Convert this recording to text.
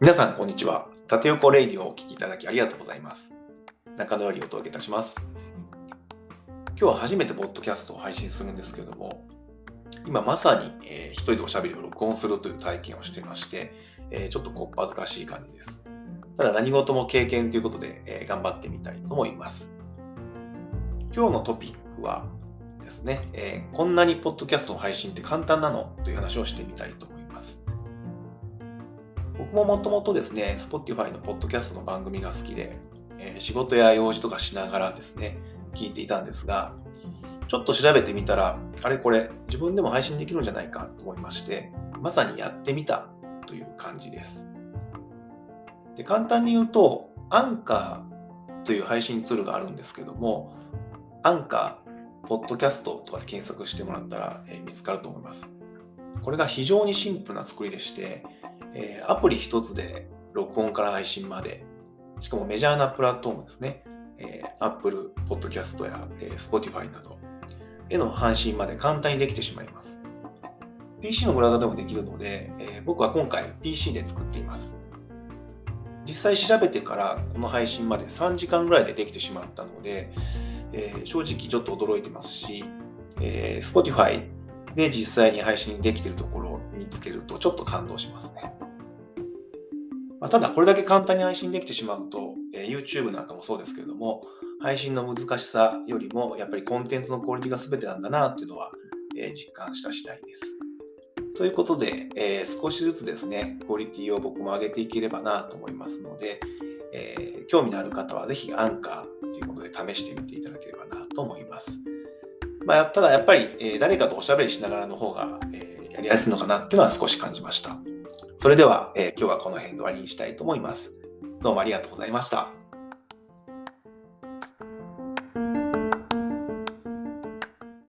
皆さん、こんにちは。縦横レイディをお聞きいただきありがとうございます。中野よりお届けいたします。今日は初めてポッドキャストを配信するんですけれども、今まさに、えー、一人でおしゃべりを録音するという体験をしていまして、えー、ちょっとこっぱずかしい感じです。ただ何事も経験ということで、えー、頑張ってみたいと思います。今日のトピックはですね、えこんなにポッドキャストの配信って簡単なの？という話をしてみたいと思います。僕ももともとですね、Spotify のポッドキャストの番組が好きで、えー、仕事や用事とかしながらですね、聞いていたんですが、ちょっと調べてみたら、あれこれ自分でも配信できるんじゃないかと思いまして、まさにやってみたという感じです。で簡単に言うと、アンカーという配信ツールがあるんですけども、アンカー、ポッドキャストとかで検索してもらったら、えー、見つかると思います。これが非常にシンプルな作りでして、えー、アプリ一つで録音から配信まで、しかもメジャーなプラットフォームですね、えー、Apple Podcast や、えー、Spotify などへの配信まで簡単にできてしまいます。PC のブラウザでもできるので、えー、僕は今回 PC で作っています。実際調べてからこの配信まで3時間ぐらいでできてしまったので、えー、正直ちょっと驚いてますし、えー、Spotify で実際に配信できてるところ見つけるとちょっと感動しますね。まあ、ただこれだけ簡単に配信できてしまうと、えー、YouTube なんかもそうですけれども、配信の難しさよりもやっぱりコンテンツのクオリティが全てなんだなっていうのは、えー、実感した次第です。ということで、えー、少しずつですね、クオリティを僕も上げていければなと思いますので、え興味のある方はぜひアンカーということで試してみていただければなと思います。まあ、ただやっぱり、え誰かとおしゃべりしながらの方が、やりやすいのかなっていうのは少し感じました。それでは、えー、今日はこの辺で終わりにしたいと思います。どうもありがとうございました。